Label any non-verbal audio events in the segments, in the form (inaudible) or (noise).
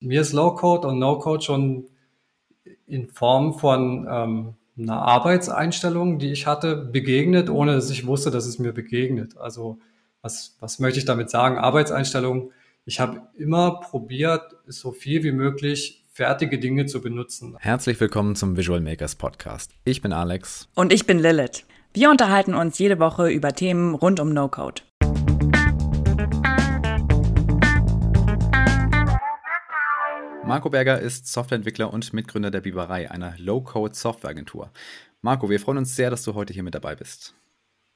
Mir ist Low-Code und No-Code schon in Form von ähm, einer Arbeitseinstellung, die ich hatte, begegnet, ohne dass ich wusste, dass es mir begegnet. Also was, was möchte ich damit sagen? Arbeitseinstellung. Ich habe immer probiert, so viel wie möglich fertige Dinge zu benutzen. Herzlich willkommen zum Visual Makers Podcast. Ich bin Alex. Und ich bin Lilith. Wir unterhalten uns jede Woche über Themen rund um No-Code. Marco Berger ist Softwareentwickler und Mitgründer der Biberei, einer Low-Code-Softwareagentur. Marco, wir freuen uns sehr, dass du heute hier mit dabei bist.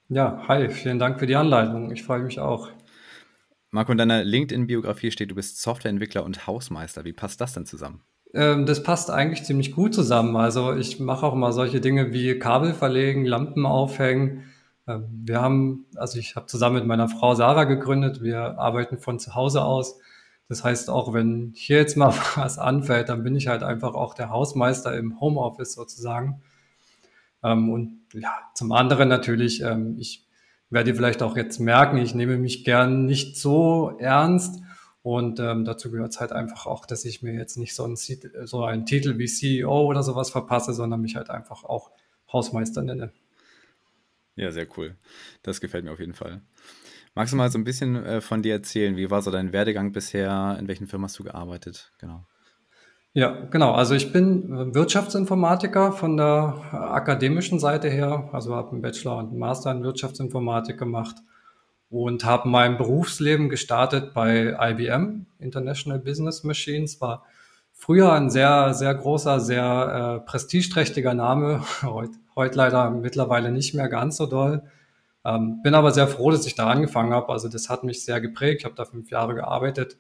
Ja, hi, vielen Dank für die Anleitung. Ich freue mich auch. Marco, in deiner LinkedIn-Biografie steht, du bist Softwareentwickler und Hausmeister. Wie passt das denn zusammen? Ähm, das passt eigentlich ziemlich gut zusammen. Also ich mache auch mal solche Dinge wie Kabel verlegen, Lampen aufhängen. Ähm, wir haben, also ich habe zusammen mit meiner Frau Sarah gegründet. Wir arbeiten von zu Hause aus. Das heißt, auch wenn hier jetzt mal (laughs) was anfällt, dann bin ich halt einfach auch der Hausmeister im Homeoffice sozusagen. Ähm, und ja, zum anderen natürlich, ähm, ich werde vielleicht auch jetzt merken, ich nehme mich gern nicht so ernst. Und ähm, dazu gehört es halt einfach auch, dass ich mir jetzt nicht so einen, so einen Titel wie CEO oder sowas verpasse, sondern mich halt einfach auch Hausmeister nenne. Ja, sehr cool. Das gefällt mir auf jeden Fall. Magst du mal so ein bisschen äh, von dir erzählen? Wie war so dein Werdegang bisher? In welchen Firmen hast du gearbeitet? Genau. Ja, genau. Also ich bin äh, Wirtschaftsinformatiker von der äh, akademischen Seite her. Also habe einen Bachelor und einen Master in Wirtschaftsinformatik gemacht und habe mein Berufsleben gestartet bei IBM, International Business Machines. War früher ein sehr, sehr großer, sehr äh, prestigeträchtiger Name. (laughs) Heute, heute leider mittlerweile nicht mehr ganz so doll. Ähm, bin aber sehr froh, dass ich da angefangen habe. Also das hat mich sehr geprägt. Ich habe da fünf Jahre gearbeitet,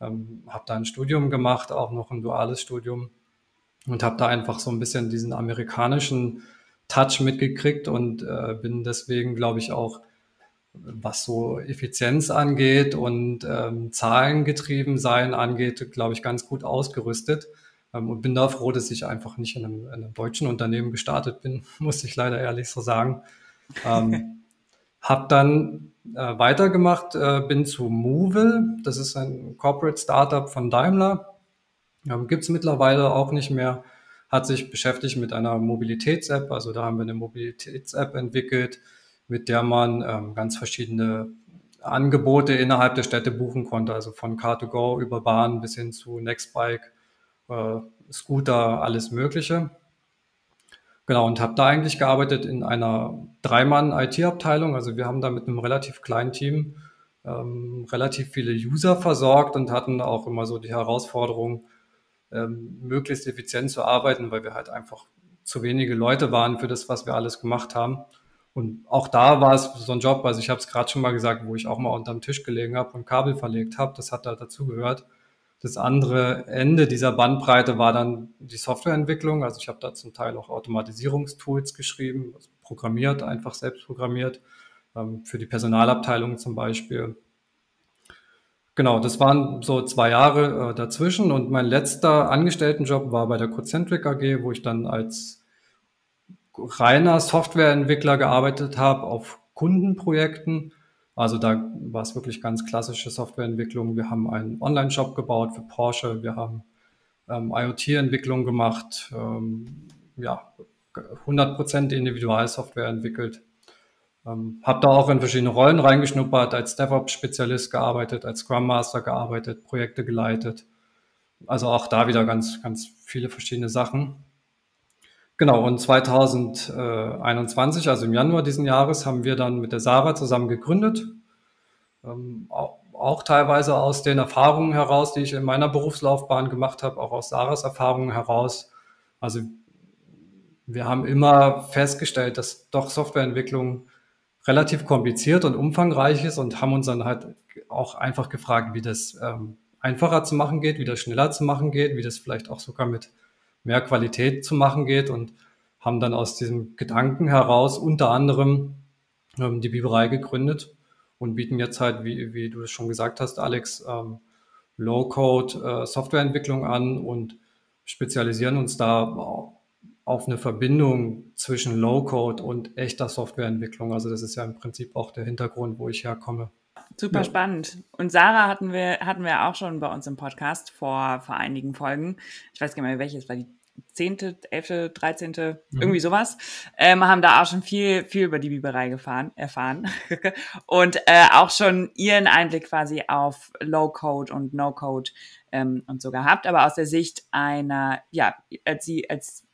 ähm, habe da ein Studium gemacht, auch noch ein duales Studium und habe da einfach so ein bisschen diesen amerikanischen Touch mitgekriegt und äh, bin deswegen, glaube ich, auch was so Effizienz angeht und ähm, Zahlengetrieben sein angeht, glaube ich, ganz gut ausgerüstet. Ähm, und bin da froh, dass ich einfach nicht in einem, in einem deutschen Unternehmen gestartet bin, (laughs) muss ich leider ehrlich so sagen. Ähm, Hab dann äh, weitergemacht, äh, bin zu Movil. Das ist ein Corporate Startup von Daimler. Ähm, Gibt es mittlerweile auch nicht mehr. Hat sich beschäftigt mit einer Mobilitäts-App. Also da haben wir eine Mobilitäts-App entwickelt, mit der man ähm, ganz verschiedene Angebote innerhalb der Städte buchen konnte. Also von Car2Go über Bahn bis hin zu Nextbike, äh, Scooter, alles Mögliche. Genau, und habe da eigentlich gearbeitet in einer Dreimann-IT-Abteilung. Also wir haben da mit einem relativ kleinen Team ähm, relativ viele User versorgt und hatten auch immer so die Herausforderung, ähm, möglichst effizient zu arbeiten, weil wir halt einfach zu wenige Leute waren für das, was wir alles gemacht haben. Und auch da war es so ein Job, also ich habe es gerade schon mal gesagt, wo ich auch mal unterm Tisch gelegen habe und Kabel verlegt habe. Das hat da dazu gehört. Das andere Ende dieser Bandbreite war dann die Softwareentwicklung. Also ich habe da zum Teil auch Automatisierungstools geschrieben, also programmiert, einfach selbst programmiert, ähm, für die Personalabteilung zum Beispiel. Genau, das waren so zwei Jahre äh, dazwischen und mein letzter Angestelltenjob war bei der Cocentric AG, wo ich dann als reiner Softwareentwickler gearbeitet habe auf Kundenprojekten also da war es wirklich ganz klassische Softwareentwicklung. Wir haben einen Online-Shop gebaut für Porsche. Wir haben ähm, IoT-Entwicklung gemacht. Ähm, ja, 100% Individualsoftware entwickelt. Ähm, habe da auch in verschiedene Rollen reingeschnuppert, als DevOps-Spezialist gearbeitet, als Scrum Master gearbeitet, Projekte geleitet. Also auch da wieder ganz, ganz viele verschiedene Sachen. Genau, und 2021, also im Januar diesen Jahres, haben wir dann mit der Sarah zusammen gegründet. Ähm, auch, auch, teilweise aus den Erfahrungen heraus, die ich in meiner Berufslaufbahn gemacht habe, auch aus Sarahs Erfahrungen heraus. Also wir haben immer festgestellt, dass doch Softwareentwicklung relativ kompliziert und umfangreich ist und haben uns dann halt auch einfach gefragt, wie das ähm, einfacher zu machen geht, wie das schneller zu machen geht, wie das vielleicht auch sogar mit mehr Qualität zu machen geht und haben dann aus diesem Gedanken heraus unter anderem ähm, die Biberei gegründet und bieten jetzt halt, wie, wie du es schon gesagt hast, Alex, ähm, Low-Code äh, Softwareentwicklung an und spezialisieren uns da auf eine Verbindung zwischen Low-Code und echter Softwareentwicklung. Also das ist ja im Prinzip auch der Hintergrund, wo ich herkomme. Super ja. spannend. Und Sarah hatten wir, hatten wir auch schon bei uns im Podcast vor, vor einigen Folgen. Ich weiß gar nicht mehr, welches war die zehnte, elfte, dreizehnte, mhm. irgendwie sowas, ähm, haben da auch schon viel, viel über die Biberei gefahren, erfahren (laughs) und äh, auch schon ihren Einblick quasi auf Low-Code und No-Code ähm, und so gehabt, aber aus der Sicht einer, ja, als sie, als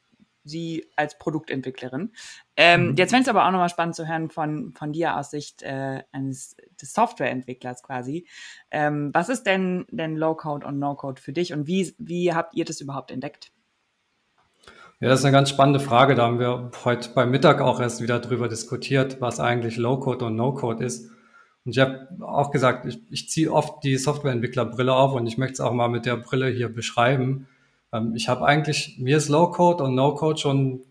sie als Produktentwicklerin. Ähm, mhm. Jetzt fände es aber auch nochmal spannend zu hören von, von dir aus Sicht äh, eines des Softwareentwicklers quasi. Ähm, was ist denn, denn Low-Code und No-Code für dich und wie, wie habt ihr das überhaupt entdeckt? Ja, das ist eine ganz spannende Frage. Da haben wir heute beim Mittag auch erst wieder drüber diskutiert, was eigentlich Low-Code und No-Code ist. Und ich habe auch gesagt, ich, ich ziehe oft die Softwareentwicklerbrille auf und ich möchte es auch mal mit der Brille hier beschreiben. Ähm, ich habe eigentlich, mir ist Low-Code und No-Code schon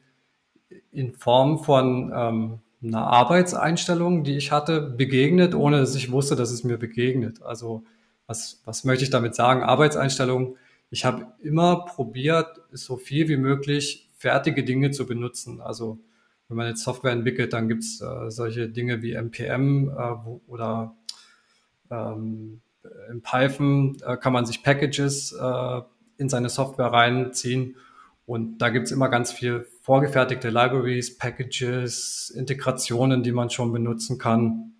in Form von ähm, einer Arbeitseinstellung, die ich hatte, begegnet, ohne dass ich wusste, dass es mir begegnet. Also was, was möchte ich damit sagen? Arbeitseinstellung ich habe immer probiert, so viel wie möglich fertige Dinge zu benutzen. Also wenn man jetzt Software entwickelt, dann gibt es äh, solche Dinge wie NPM äh, wo, oder ähm, in Python äh, kann man sich Packages äh, in seine Software reinziehen. Und da gibt es immer ganz viel vorgefertigte Libraries, Packages, Integrationen, die man schon benutzen kann.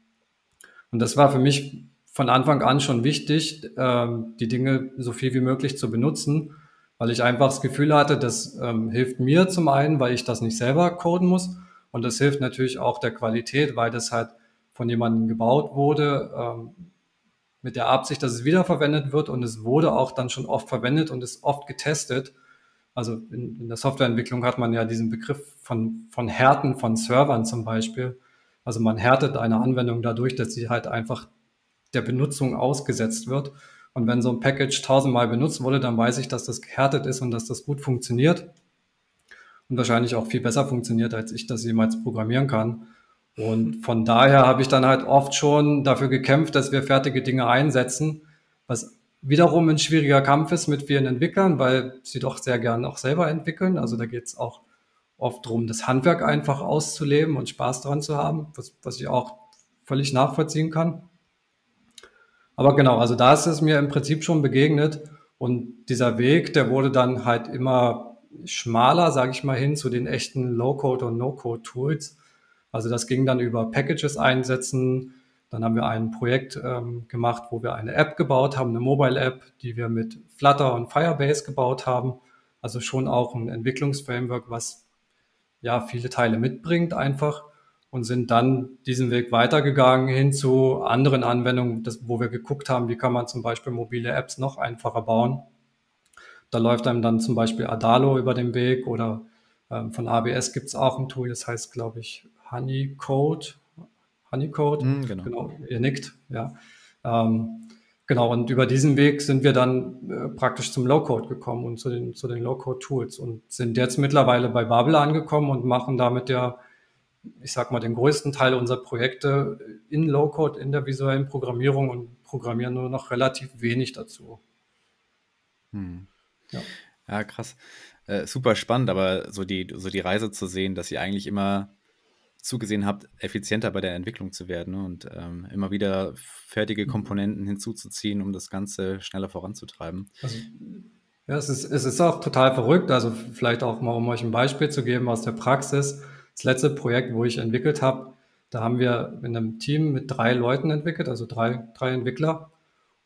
Und das war für mich von Anfang an schon wichtig, ähm, die Dinge so viel wie möglich zu benutzen, weil ich einfach das Gefühl hatte, das ähm, hilft mir zum einen, weil ich das nicht selber coden muss und das hilft natürlich auch der Qualität, weil das halt von jemandem gebaut wurde, ähm, mit der Absicht, dass es wiederverwendet wird und es wurde auch dann schon oft verwendet und ist oft getestet. Also in, in der Softwareentwicklung hat man ja diesen Begriff von, von Härten von Servern zum Beispiel. Also man härtet eine Anwendung dadurch, dass sie halt einfach der Benutzung ausgesetzt wird. Und wenn so ein Package tausendmal benutzt wurde, dann weiß ich, dass das gehärtet ist und dass das gut funktioniert. Und wahrscheinlich auch viel besser funktioniert, als ich das jemals programmieren kann. Und von daher habe ich dann halt oft schon dafür gekämpft, dass wir fertige Dinge einsetzen, was wiederum ein schwieriger Kampf ist mit vielen Entwicklern, weil sie doch sehr gern auch selber entwickeln. Also da geht es auch oft darum, das Handwerk einfach auszuleben und Spaß daran zu haben, was, was ich auch völlig nachvollziehen kann. Aber genau, also da ist es mir im Prinzip schon begegnet und dieser Weg, der wurde dann halt immer schmaler, sage ich mal, hin zu den echten Low-Code und No-Code-Tools. Also das ging dann über Packages einsetzen. Dann haben wir ein Projekt ähm, gemacht, wo wir eine App gebaut haben, eine Mobile-App, die wir mit Flutter und Firebase gebaut haben. Also schon auch ein Entwicklungsframework, was ja viele Teile mitbringt einfach und sind dann diesen Weg weitergegangen hin zu anderen Anwendungen, das, wo wir geguckt haben, wie kann man zum Beispiel mobile Apps noch einfacher bauen. Da läuft einem dann zum Beispiel Adalo über den Weg oder ähm, von ABS gibt es auch ein Tool, das heißt, glaube ich, Honeycode. Honeycode, mm, genau. genau. ihr nickt, ja. Ähm, genau, und über diesen Weg sind wir dann äh, praktisch zum Low-Code gekommen und zu den, zu den Low-Code-Tools und sind jetzt mittlerweile bei Babel angekommen und machen damit ja ich sag mal, den größten Teil unserer Projekte in Low-Code, in der visuellen Programmierung und programmieren nur noch relativ wenig dazu. Hm. Ja. ja. krass. Äh, super spannend, aber so die, so die Reise zu sehen, dass ihr eigentlich immer zugesehen habt, effizienter bei der Entwicklung zu werden ne? und ähm, immer wieder fertige mhm. Komponenten hinzuzuziehen, um das Ganze schneller voranzutreiben. Also, ja, es ist, es ist auch total verrückt. Also vielleicht auch mal, um euch ein Beispiel zu geben aus der Praxis. Das letzte Projekt, wo ich entwickelt habe, da haben wir in einem Team mit drei Leuten entwickelt, also drei, drei Entwickler.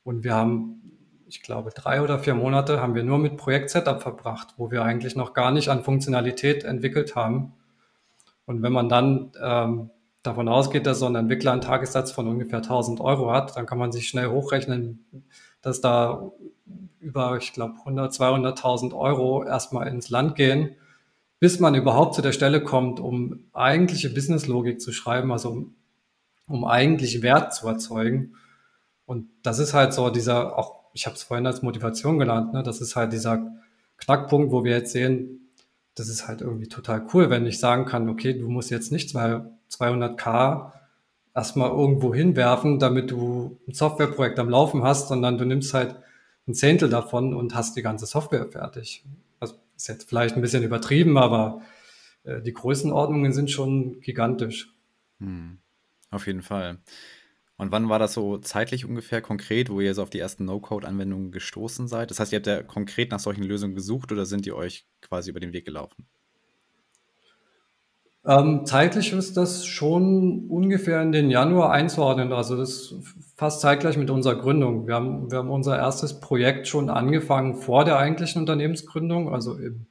Und wir haben, ich glaube, drei oder vier Monate haben wir nur mit Projekt-Setup verbracht, wo wir eigentlich noch gar nicht an Funktionalität entwickelt haben. Und wenn man dann ähm, davon ausgeht, dass so ein Entwickler einen Tagessatz von ungefähr 1000 Euro hat, dann kann man sich schnell hochrechnen, dass da über, ich glaube, 100, 200.000 Euro erstmal ins Land gehen bis man überhaupt zu der Stelle kommt, um eigentliche Businesslogik zu schreiben, also um, um eigentlich Wert zu erzeugen. Und das ist halt so dieser, auch ich habe es vorhin als Motivation genannt, ne, das ist halt dieser Knackpunkt, wo wir jetzt sehen, das ist halt irgendwie total cool, wenn ich sagen kann, okay, du musst jetzt nicht 200k erstmal irgendwo hinwerfen, damit du ein Softwareprojekt am Laufen hast, sondern du nimmst halt ein Zehntel davon und hast die ganze Software fertig. Ist jetzt vielleicht ein bisschen übertrieben, aber äh, die Größenordnungen sind schon gigantisch. Hm. Auf jeden Fall. Und wann war das so zeitlich ungefähr konkret, wo ihr so auf die ersten No-Code-Anwendungen gestoßen seid? Das heißt, ihr habt ja konkret nach solchen Lösungen gesucht oder sind die euch quasi über den Weg gelaufen? Ähm, zeitlich ist das schon ungefähr in den Januar einzuordnen. Also das ist fast zeitgleich mit unserer Gründung. Wir haben, wir haben unser erstes Projekt schon angefangen vor der eigentlichen Unternehmensgründung, also im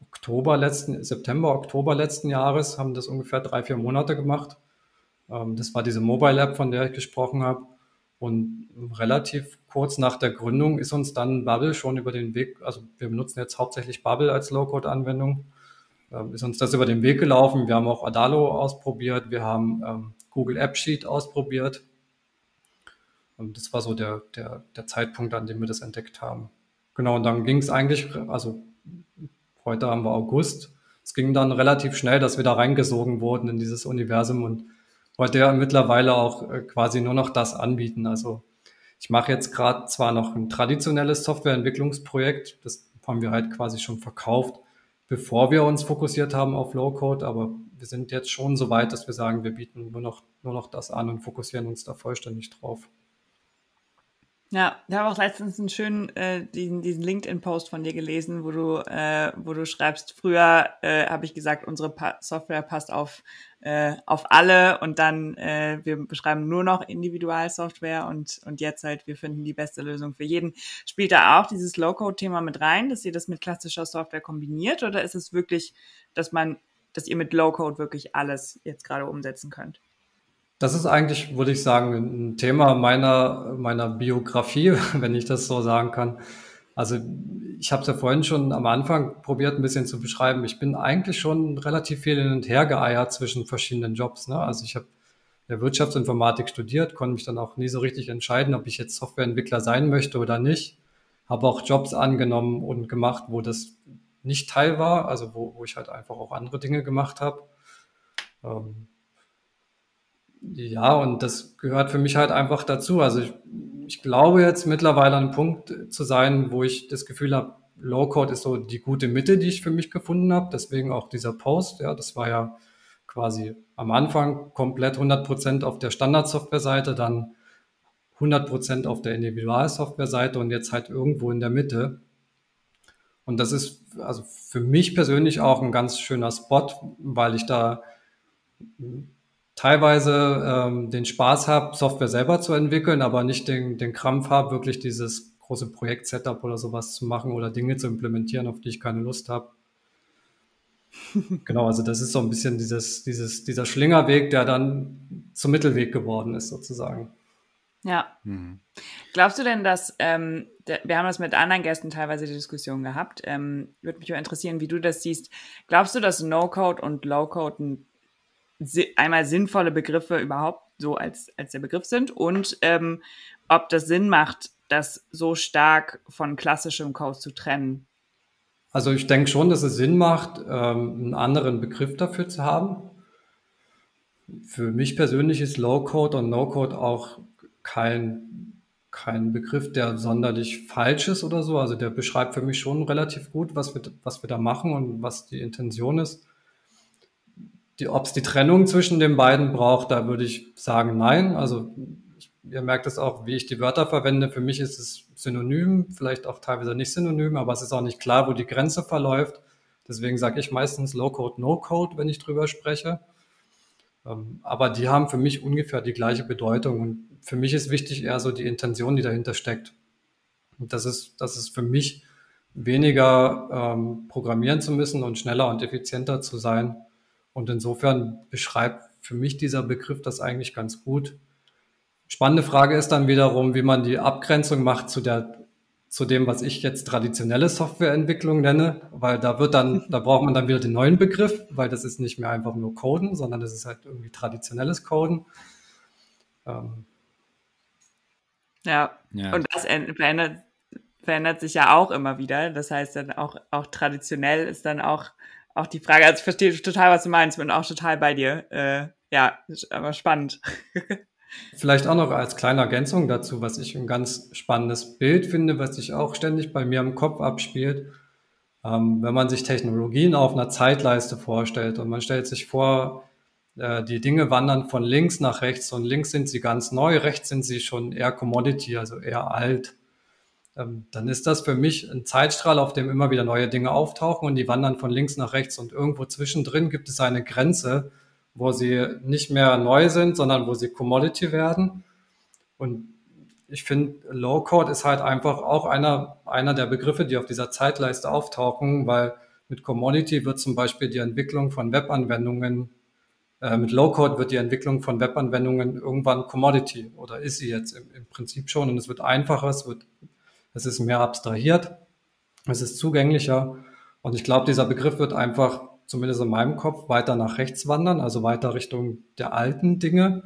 Oktober letzten, September, Oktober letzten Jahres haben das ungefähr drei, vier Monate gemacht. Ähm, das war diese Mobile App, von der ich gesprochen habe. Und relativ kurz nach der Gründung ist uns dann Bubble schon über den Weg, also wir benutzen jetzt hauptsächlich Bubble als Low-Code-Anwendung, ähm, ist uns das über den Weg gelaufen. Wir haben auch Adalo ausprobiert, wir haben ähm, Google App Sheet ausprobiert. Und das war so der, der, der Zeitpunkt, an dem wir das entdeckt haben. Genau, und dann ging es eigentlich, also heute haben wir August, es ging dann relativ schnell, dass wir da reingesogen wurden in dieses Universum und heute ja mittlerweile auch äh, quasi nur noch das anbieten. Also ich mache jetzt gerade zwar noch ein traditionelles Softwareentwicklungsprojekt, das haben wir halt quasi schon verkauft, bevor wir uns fokussiert haben auf Low-Code, aber wir sind jetzt schon so weit, dass wir sagen, wir bieten nur noch, nur noch das an und fokussieren uns da vollständig drauf. Ja, ich habe auch letztens einen schönen äh, diesen, diesen LinkedIn-Post von dir gelesen, wo du, äh, wo du schreibst, früher äh, habe ich gesagt, unsere pa Software passt auf, äh, auf alle und dann äh, wir beschreiben nur noch Individualsoftware und, und jetzt halt, wir finden die beste Lösung für jeden. Spielt da auch dieses Low-Code-Thema mit rein, dass ihr das mit klassischer Software kombiniert oder ist es wirklich, dass man, dass ihr mit Low-Code wirklich alles jetzt gerade umsetzen könnt? Das ist eigentlich, würde ich sagen, ein Thema meiner, meiner Biografie, (laughs) wenn ich das so sagen kann. Also ich habe es ja vorhin schon am Anfang probiert, ein bisschen zu beschreiben. Ich bin eigentlich schon relativ viel hin und her geeiert zwischen verschiedenen Jobs. Ne? Also ich habe der Wirtschaftsinformatik studiert, konnte mich dann auch nie so richtig entscheiden, ob ich jetzt Softwareentwickler sein möchte oder nicht. Habe auch Jobs angenommen und gemacht, wo das nicht Teil war, also wo, wo ich halt einfach auch andere Dinge gemacht habe. Ähm, ja, und das gehört für mich halt einfach dazu. Also ich, ich glaube jetzt mittlerweile an einem Punkt zu sein, wo ich das Gefühl habe, Low-Code ist so die gute Mitte, die ich für mich gefunden habe. Deswegen auch dieser Post, ja, das war ja quasi am Anfang komplett 100% auf der Standardsoftware-Seite, dann 100% auf der Individualsoftware-Seite und jetzt halt irgendwo in der Mitte. Und das ist also für mich persönlich auch ein ganz schöner Spot, weil ich da teilweise ähm, den Spaß habe, Software selber zu entwickeln, aber nicht den, den Krampf habe, wirklich dieses große Projekt-Setup oder sowas zu machen oder Dinge zu implementieren, auf die ich keine Lust habe. genau, also das ist so ein bisschen dieses, dieses, dieser Schlingerweg, der dann zum Mittelweg geworden ist, sozusagen. Ja. Mhm. Glaubst du denn, dass, ähm, wir haben das mit anderen Gästen teilweise die Diskussion gehabt, ähm, würde mich mal interessieren, wie du das siehst. Glaubst du, dass No-Code und Low-Code ein einmal sinnvolle Begriffe überhaupt so als, als der Begriff sind und ähm, ob das Sinn macht, das so stark von klassischem Code zu trennen. Also ich denke schon, dass es Sinn macht, ähm, einen anderen Begriff dafür zu haben. Für mich persönlich ist Low-Code und No-Code auch kein, kein Begriff, der sonderlich falsch ist oder so. Also der beschreibt für mich schon relativ gut, was wir, was wir da machen und was die Intention ist ob es die Trennung zwischen den beiden braucht, da würde ich sagen, nein. Also ich, ihr merkt es auch, wie ich die Wörter verwende. Für mich ist es synonym, vielleicht auch teilweise nicht synonym, aber es ist auch nicht klar, wo die Grenze verläuft. Deswegen sage ich meistens Low-Code, No-Code, wenn ich drüber spreche. Ähm, aber die haben für mich ungefähr die gleiche Bedeutung. Und für mich ist wichtig eher so die Intention, die dahinter steckt. Und das ist, das ist für mich weniger ähm, programmieren zu müssen und schneller und effizienter zu sein, und insofern beschreibt für mich dieser Begriff das eigentlich ganz gut. Spannende Frage ist dann wiederum, wie man die Abgrenzung macht zu der zu dem, was ich jetzt traditionelle Softwareentwicklung nenne, weil da wird dann, (laughs) da braucht man dann wieder den neuen Begriff, weil das ist nicht mehr einfach nur Coden, sondern das ist halt irgendwie traditionelles Coden. Ähm. Ja. ja, und das verändert, verändert sich ja auch immer wieder. Das heißt dann auch, auch traditionell ist dann auch auch die Frage, also ich verstehe total, was du meinst, bin auch total bei dir. Äh, ja, aber spannend. (laughs) Vielleicht auch noch als kleine Ergänzung dazu, was ich ein ganz spannendes Bild finde, was sich auch ständig bei mir im Kopf abspielt. Ähm, wenn man sich Technologien auf einer Zeitleiste vorstellt und man stellt sich vor, äh, die Dinge wandern von links nach rechts und links sind sie ganz neu, rechts sind sie schon eher Commodity, also eher alt. Ähm, dann ist das für mich ein Zeitstrahl, auf dem immer wieder neue Dinge auftauchen und die wandern von links nach rechts und irgendwo zwischendrin gibt es eine Grenze, wo sie nicht mehr neu sind, sondern wo sie Commodity werden. Und ich finde, Low-Code ist halt einfach auch einer, einer der Begriffe, die auf dieser Zeitleiste auftauchen, weil mit Commodity wird zum Beispiel die Entwicklung von Webanwendungen, äh, mit Low-Code wird die Entwicklung von Webanwendungen irgendwann Commodity oder ist sie jetzt im, im Prinzip schon und es wird einfacher, es wird, es ist mehr abstrahiert, es ist zugänglicher und ich glaube, dieser Begriff wird einfach, zumindest in meinem Kopf, weiter nach rechts wandern, also weiter Richtung der alten Dinge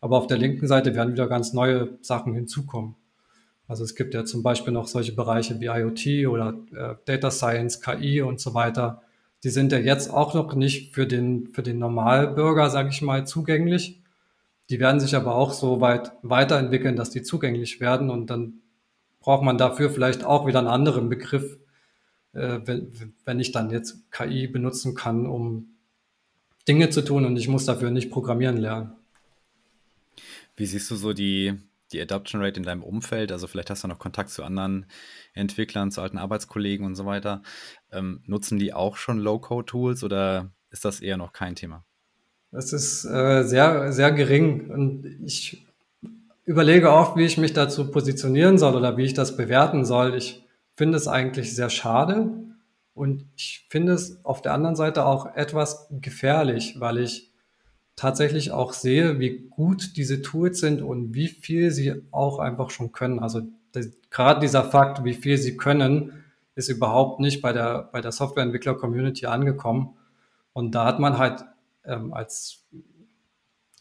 aber auf der linken Seite werden wieder ganz neue Sachen hinzukommen. Also es gibt ja zum Beispiel noch solche Bereiche wie IoT oder äh, Data Science, KI und so weiter. Die sind ja jetzt auch noch nicht für den, für den Normalbürger, sage ich mal, zugänglich. Die werden sich aber auch so weit weiterentwickeln, dass die zugänglich werden. Und dann braucht man dafür vielleicht auch wieder einen anderen Begriff, äh, wenn, wenn ich dann jetzt KI benutzen kann, um Dinge zu tun und ich muss dafür nicht programmieren lernen. Wie siehst du so die, die Adoption Rate in deinem Umfeld? Also vielleicht hast du noch Kontakt zu anderen Entwicklern, zu alten Arbeitskollegen und so weiter. Ähm, nutzen die auch schon Low-Code-Tools oder ist das eher noch kein Thema? Es ist äh, sehr, sehr gering und ich überlege oft, wie ich mich dazu positionieren soll oder wie ich das bewerten soll. Ich finde es eigentlich sehr schade und ich finde es auf der anderen Seite auch etwas gefährlich, weil ich tatsächlich auch sehe, wie gut diese Tools sind und wie viel sie auch einfach schon können. Also gerade dieser Fakt, wie viel sie können, ist überhaupt nicht bei der, bei der Softwareentwickler-Community angekommen. Und da hat man halt ähm, als,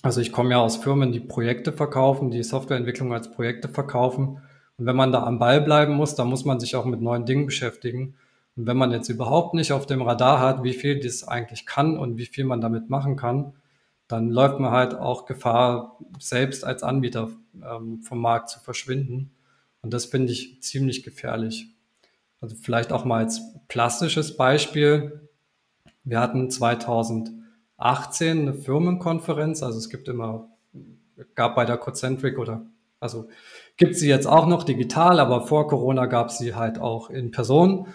also ich komme ja aus Firmen, die Projekte verkaufen, die Softwareentwicklung als Projekte verkaufen. Und wenn man da am Ball bleiben muss, dann muss man sich auch mit neuen Dingen beschäftigen. Und wenn man jetzt überhaupt nicht auf dem Radar hat, wie viel das eigentlich kann und wie viel man damit machen kann, dann läuft man halt auch Gefahr, selbst als Anbieter ähm, vom Markt zu verschwinden. Und das finde ich ziemlich gefährlich. Also vielleicht auch mal als plastisches Beispiel. Wir hatten 2018 eine Firmenkonferenz, also es gibt immer, gab bei der Cocentric oder, also gibt sie jetzt auch noch digital, aber vor Corona gab sie halt auch in Person.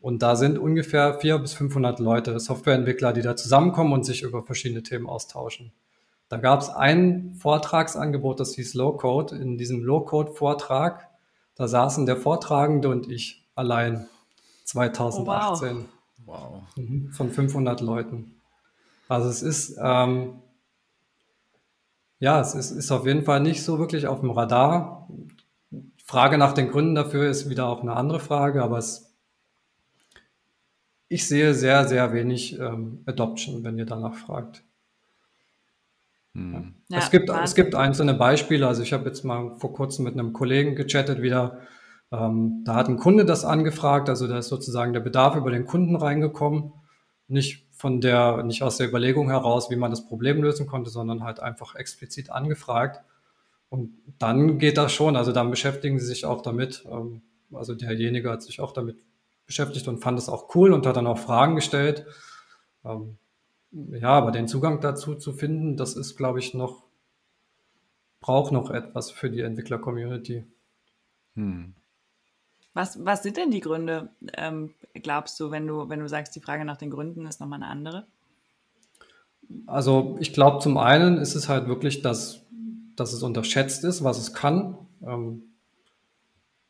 Und da sind ungefähr 400 bis 500 Leute, Softwareentwickler, die da zusammenkommen und sich über verschiedene Themen austauschen. Da gab es ein Vortragsangebot, das hieß Low Code. In diesem Low Code Vortrag, da saßen der Vortragende und ich allein 2018. Oh, wow. wow. Mhm, von 500 Leuten. Also es ist, ähm, ja, es ist, ist auf jeden Fall nicht so wirklich auf dem Radar. Frage nach den Gründen dafür ist wieder auch eine andere Frage, aber es ich sehe sehr, sehr wenig ähm, Adoption, wenn ihr danach fragt. Hm. Ja, es, gibt, es gibt einzelne Beispiele. Also ich habe jetzt mal vor kurzem mit einem Kollegen gechattet wieder. Ähm, da hat ein Kunde das angefragt. Also da ist sozusagen der Bedarf über den Kunden reingekommen. Nicht von der, nicht aus der Überlegung heraus, wie man das Problem lösen konnte, sondern halt einfach explizit angefragt. Und dann geht das schon. Also dann beschäftigen sie sich auch damit. Ähm, also derjenige hat sich auch damit beschäftigt und fand es auch cool und hat dann auch Fragen gestellt. Ähm, ja, aber den Zugang dazu zu finden, das ist, glaube ich, noch, braucht noch etwas für die Entwickler-Community. Hm. Was, was sind denn die Gründe, ähm, glaubst du, wenn du, wenn du sagst, die Frage nach den Gründen ist nochmal eine andere? Also ich glaube, zum einen ist es halt wirklich, dass, dass es unterschätzt ist, was es kann. Ähm,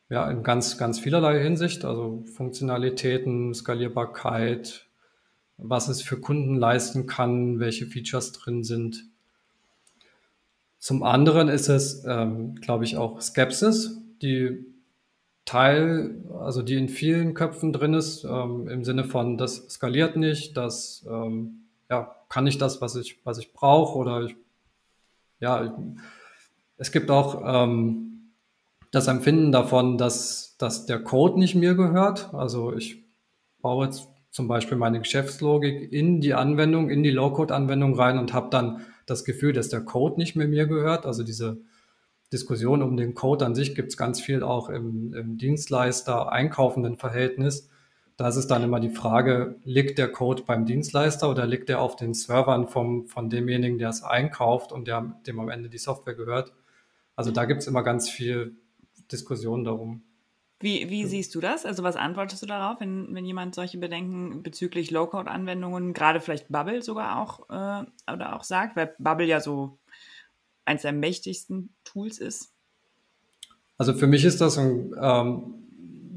ja, in ganz, ganz vielerlei Hinsicht, also Funktionalitäten, Skalierbarkeit, was es für Kunden leisten kann, welche Features drin sind. Zum anderen ist es, ähm, glaube ich, auch Skepsis, die Teil, also die in vielen Köpfen drin ist, ähm, im Sinne von, das skaliert nicht, das ähm, ja, kann ich das, was ich, was ich brauche, oder ich, ja, es gibt auch ähm, das Empfinden davon, dass, dass der Code nicht mir gehört. Also ich baue jetzt zum Beispiel meine Geschäftslogik in die Anwendung, in die Low-Code-Anwendung rein und habe dann das Gefühl, dass der Code nicht mehr mir gehört. Also diese Diskussion um den Code an sich gibt es ganz viel auch im, im Dienstleister-einkaufenden Verhältnis, Da ist es dann immer die Frage, liegt der Code beim Dienstleister oder liegt der auf den Servern vom, von demjenigen, der es einkauft und der, dem am Ende die Software gehört? Also da gibt es immer ganz viel Diskussion darum. Wie, wie siehst du das? Also was antwortest du darauf, wenn, wenn jemand solche Bedenken bezüglich Low-Code-Anwendungen, gerade vielleicht Bubble sogar auch äh, oder auch sagt, weil Bubble ja so eins der mächtigsten Tools ist? Also für mich ist das ein, ähm,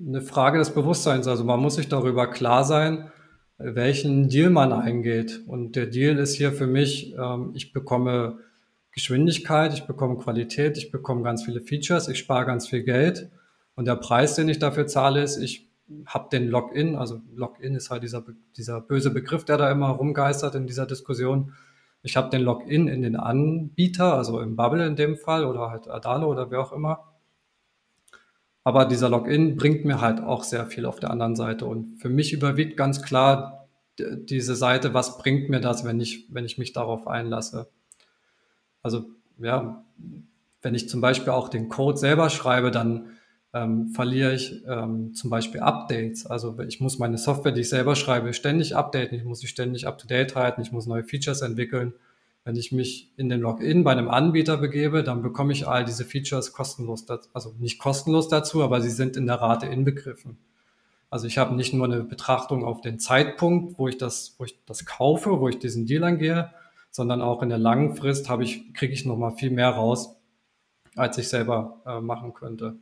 eine Frage des Bewusstseins. Also man muss sich darüber klar sein, welchen Deal man eingeht. Und der Deal ist hier für mich, ähm, ich bekomme Geschwindigkeit, ich bekomme Qualität, ich bekomme ganz viele Features, ich spare ganz viel Geld und der Preis, den ich dafür zahle, ist, ich habe den Login, also Login ist halt dieser, dieser böse Begriff, der da immer rumgeistert in dieser Diskussion. Ich habe den Login in den Anbieter, also im Bubble in dem Fall oder halt Adalo oder wer auch immer. Aber dieser Login bringt mir halt auch sehr viel auf der anderen Seite. Und für mich überwiegt ganz klar diese Seite, was bringt mir das, wenn ich, wenn ich mich darauf einlasse. Also ja, wenn ich zum Beispiel auch den Code selber schreibe, dann ähm, verliere ich ähm, zum Beispiel Updates. Also ich muss meine Software, die ich selber schreibe, ständig updaten. Ich muss sie ständig up-to-date halten. Ich muss neue Features entwickeln. Wenn ich mich in den Login bei einem Anbieter begebe, dann bekomme ich all diese Features kostenlos, dazu, also nicht kostenlos dazu, aber sie sind in der Rate inbegriffen. Also ich habe nicht nur eine Betrachtung auf den Zeitpunkt, wo ich das, wo ich das kaufe, wo ich diesen Deal angehe, sondern auch in der langen Frist habe ich, kriege ich noch mal viel mehr raus, als ich selber äh, machen könnte.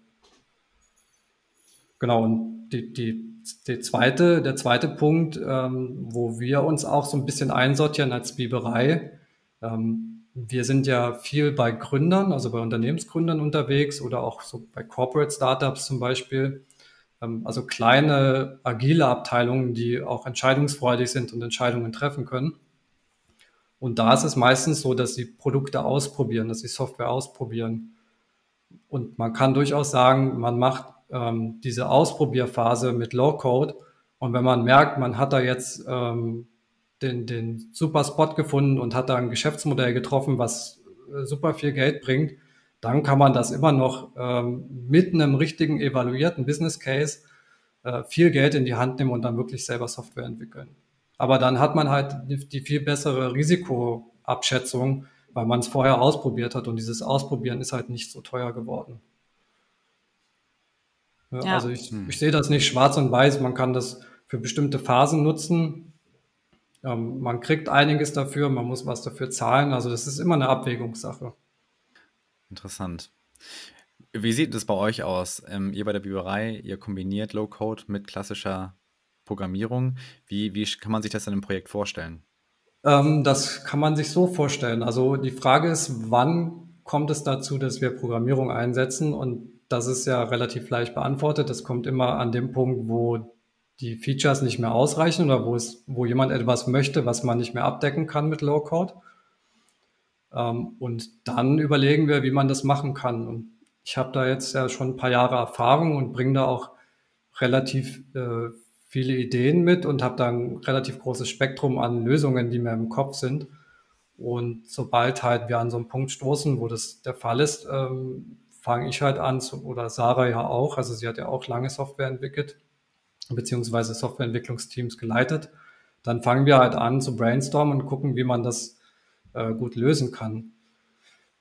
Genau, und die, die, die zweite, der zweite Punkt, ähm, wo wir uns auch so ein bisschen einsortieren als Biberei, ähm, wir sind ja viel bei Gründern, also bei Unternehmensgründern unterwegs oder auch so bei Corporate Startups zum Beispiel. Ähm, also kleine, agile Abteilungen, die auch entscheidungsfreudig sind und Entscheidungen treffen können. Und da ist es meistens so, dass sie Produkte ausprobieren, dass sie Software ausprobieren. Und man kann durchaus sagen, man macht ähm, diese Ausprobierphase mit Low-Code. Und wenn man merkt, man hat da jetzt ähm, den, den super Spot gefunden und hat da ein Geschäftsmodell getroffen, was äh, super viel Geld bringt, dann kann man das immer noch ähm, mit einem richtigen evaluierten Business Case äh, viel Geld in die Hand nehmen und dann wirklich selber Software entwickeln. Aber dann hat man halt die, die viel bessere Risikoabschätzung, weil man es vorher ausprobiert hat und dieses Ausprobieren ist halt nicht so teuer geworden. Ja. Also ich, hm. ich sehe das nicht schwarz und weiß. Man kann das für bestimmte Phasen nutzen. Ähm, man kriegt einiges dafür, man muss was dafür zahlen. Also das ist immer eine Abwägungssache. Interessant. Wie sieht es bei euch aus? Ähm, ihr bei der Biberei, ihr kombiniert Low-Code mit klassischer Programmierung. Wie, wie kann man sich das in einem Projekt vorstellen? Ähm, das kann man sich so vorstellen. Also die Frage ist, wann kommt es dazu, dass wir Programmierung einsetzen? Und das ist ja relativ leicht beantwortet. Das kommt immer an dem Punkt, wo die Features nicht mehr ausreichen oder wo es, wo jemand etwas möchte, was man nicht mehr abdecken kann mit Low Code. Ähm, und dann überlegen wir, wie man das machen kann. Und ich habe da jetzt ja schon ein paar Jahre Erfahrung und bringe da auch relativ äh, viele Ideen mit und habe da ein relativ großes Spektrum an Lösungen, die mir im Kopf sind. Und sobald halt wir an so einen Punkt stoßen, wo das der Fall ist, ähm, fange ich halt an, zu, oder Sarah ja auch, also sie hat ja auch lange Software entwickelt, beziehungsweise Softwareentwicklungsteams geleitet. Dann fangen wir halt an zu brainstormen und gucken, wie man das äh, gut lösen kann.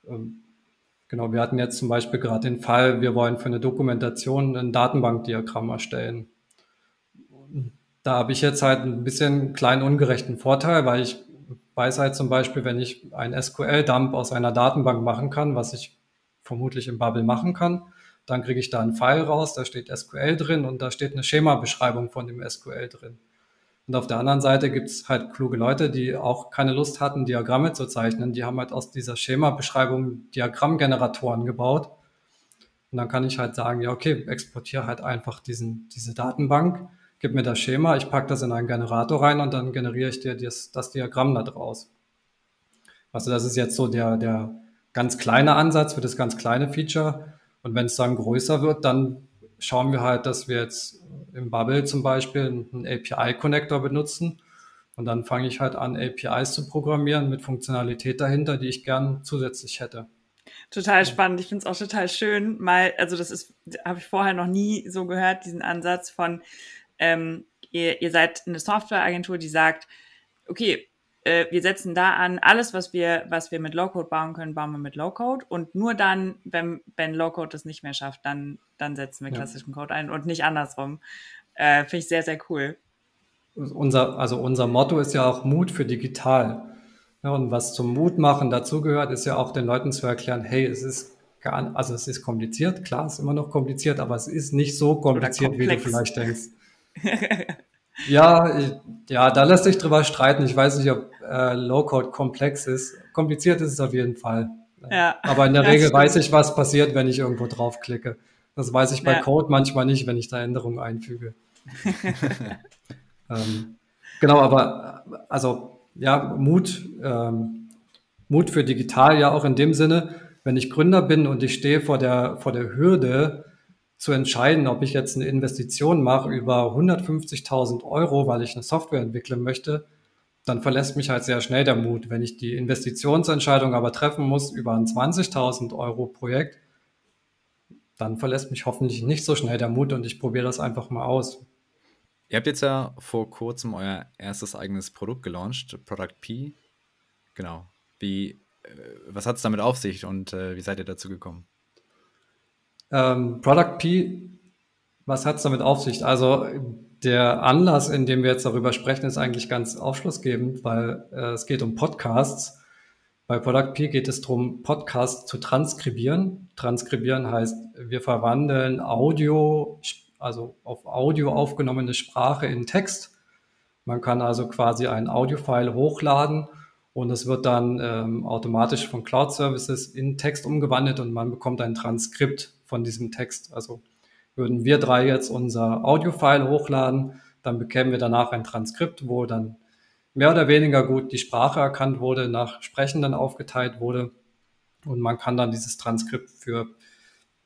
Ähm, genau, wir hatten jetzt zum Beispiel gerade den Fall, wir wollen für eine Dokumentation ein Datenbankdiagramm erstellen. Da habe ich jetzt halt ein bisschen einen kleinen ungerechten Vorteil, weil ich weiß halt zum Beispiel, wenn ich ein SQL-Dump aus einer Datenbank machen kann, was ich vermutlich im Bubble machen kann. Dann kriege ich da einen File raus, da steht SQL drin und da steht eine Schema-Beschreibung von dem SQL drin. Und auf der anderen Seite gibt es halt kluge Leute, die auch keine Lust hatten, Diagramme zu zeichnen. Die haben halt aus dieser Schema-Beschreibung Diagrammgeneratoren gebaut. Und dann kann ich halt sagen, ja, okay, exportiere halt einfach diesen, diese Datenbank, gib mir das Schema, ich packe das in einen Generator rein und dann generiere ich dir das, das Diagramm da draus. Also das ist jetzt so der, der ganz kleiner Ansatz für das ganz kleine Feature. Und wenn es dann größer wird, dann schauen wir halt, dass wir jetzt im Bubble zum Beispiel einen API-Connector benutzen. Und dann fange ich halt an, APIs zu programmieren mit Funktionalität dahinter, die ich gern zusätzlich hätte. Total spannend. Ich finde es auch total schön. Mal, also das ist, habe ich vorher noch nie so gehört, diesen Ansatz von ähm, ihr, ihr seid eine Softwareagentur, die sagt, okay, äh, wir setzen da an, alles, was wir, was wir mit Low-Code bauen können, bauen wir mit Low-Code. Und nur dann, wenn, wenn Low-Code das nicht mehr schafft, dann, dann setzen wir klassischen ja. Code ein und nicht andersrum. Äh, Finde ich sehr, sehr cool. Unser, also unser Motto ist ja auch Mut für digital. Ja, und was zum Mut machen dazugehört, ist ja auch den Leuten zu erklären, hey, es ist gar, also es ist kompliziert, klar, es ist immer noch kompliziert, aber es ist nicht so kompliziert, wie du vielleicht denkst. (laughs) ja, ja, da lässt sich drüber streiten. Ich weiß nicht, ob äh, Low-Code komplex ist. Kompliziert ist es auf jeden Fall. Ja. Aber in der Regel stimmt. weiß ich, was passiert, wenn ich irgendwo draufklicke. Das weiß ich bei ja. Code manchmal nicht, wenn ich da Änderungen einfüge. (laughs) ähm, genau, aber also ja, Mut, ähm, Mut für digital ja auch in dem Sinne, wenn ich Gründer bin und ich stehe vor der, vor der Hürde zu entscheiden, ob ich jetzt eine Investition mache über 150.000 Euro, weil ich eine Software entwickeln möchte, dann verlässt mich halt sehr schnell der Mut. Wenn ich die Investitionsentscheidung aber treffen muss über ein 20.000 Euro Projekt, dann verlässt mich hoffentlich nicht so schnell der Mut und ich probiere das einfach mal aus. Ihr habt jetzt ja vor kurzem euer erstes eigenes Produkt gelauncht, Product P. Genau. Wie, äh, was hat es damit auf sich und äh, wie seid ihr dazu gekommen? Ähm, Product P, was hat es damit auf sich? Also der Anlass, in dem wir jetzt darüber sprechen, ist eigentlich ganz aufschlussgebend, weil äh, es geht um Podcasts. Bei Product P geht es darum, Podcasts zu transkribieren. Transkribieren heißt, wir verwandeln Audio, also auf Audio aufgenommene Sprache in Text. Man kann also quasi ein Audiofile hochladen und es wird dann ähm, automatisch von Cloud Services in Text umgewandelt und man bekommt ein Transkript von diesem Text. Also würden wir drei jetzt unser Audiofile hochladen, dann bekämen wir danach ein Transkript, wo dann mehr oder weniger gut die Sprache erkannt wurde, nach Sprechenden aufgeteilt wurde. Und man kann dann dieses Transkript für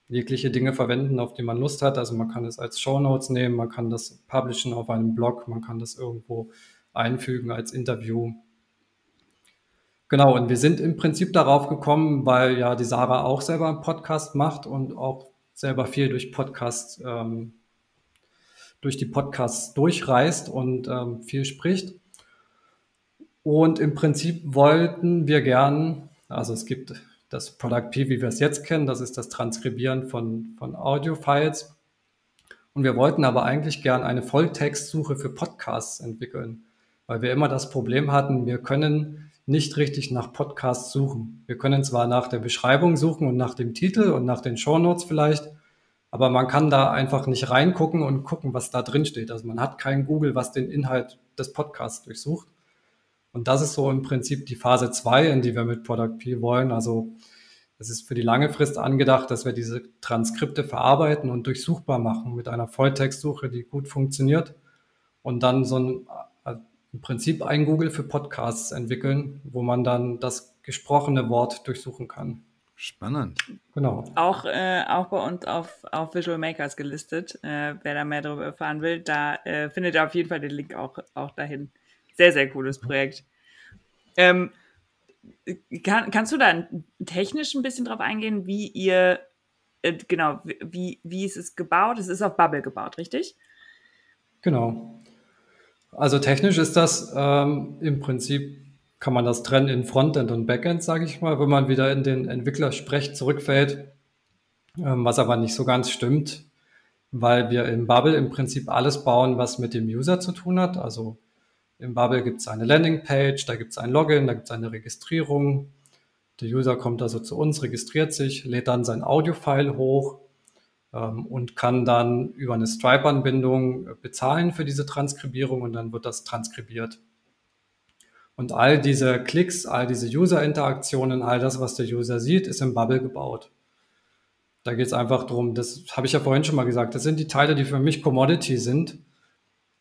jegliche Dinge verwenden, auf die man Lust hat. Also man kann es als Show Notes nehmen, man kann das publishen auf einem Blog, man kann das irgendwo einfügen als Interview. Genau, und wir sind im Prinzip darauf gekommen, weil ja die Sarah auch selber einen Podcast macht und auch selber viel durch Podcasts, ähm, durch die Podcasts durchreist und ähm, viel spricht. Und im Prinzip wollten wir gern, also es gibt das Product P, wie wir es jetzt kennen, das ist das Transkribieren von, von Audio-Files. Und wir wollten aber eigentlich gern eine Volltextsuche für Podcasts entwickeln, weil wir immer das Problem hatten, wir können nicht richtig nach Podcasts suchen. Wir können zwar nach der Beschreibung suchen und nach dem Titel und nach den Shownotes vielleicht, aber man kann da einfach nicht reingucken und gucken, was da drin steht. Also man hat kein Google, was den Inhalt des Podcasts durchsucht. Und das ist so im Prinzip die Phase zwei, in die wir mit Product P wollen. Also es ist für die lange Frist angedacht, dass wir diese Transkripte verarbeiten und durchsuchbar machen mit einer Volltextsuche, die gut funktioniert. Und dann so ein im Prinzip ein Google für Podcasts entwickeln, wo man dann das gesprochene Wort durchsuchen kann. Spannend. Genau. Auch, äh, auch bei uns auf, auf Visual Makers gelistet. Äh, wer da mehr darüber erfahren will, da äh, findet ihr auf jeden Fall den Link auch, auch dahin. Sehr, sehr cooles Projekt. Ähm, kann, kannst du da technisch ein bisschen drauf eingehen, wie ihr, äh, genau, wie, wie ist es gebaut? Es ist auf Bubble gebaut, richtig? Genau. Also technisch ist das ähm, im Prinzip, kann man das trennen in Frontend und Backend, sage ich mal, wenn man wieder in den Entwicklersprech zurückfällt, ähm, was aber nicht so ganz stimmt, weil wir im Bubble im Prinzip alles bauen, was mit dem User zu tun hat. Also im Bubble gibt es eine Landingpage, da gibt es ein Login, da gibt es eine Registrierung. Der User kommt also zu uns, registriert sich, lädt dann sein Audio-File hoch und kann dann über eine Stripe-Anbindung bezahlen für diese Transkribierung und dann wird das transkribiert. Und all diese Klicks, all diese User-Interaktionen, all das, was der User sieht, ist im Bubble gebaut. Da geht es einfach darum, das habe ich ja vorhin schon mal gesagt, das sind die Teile, die für mich Commodity sind.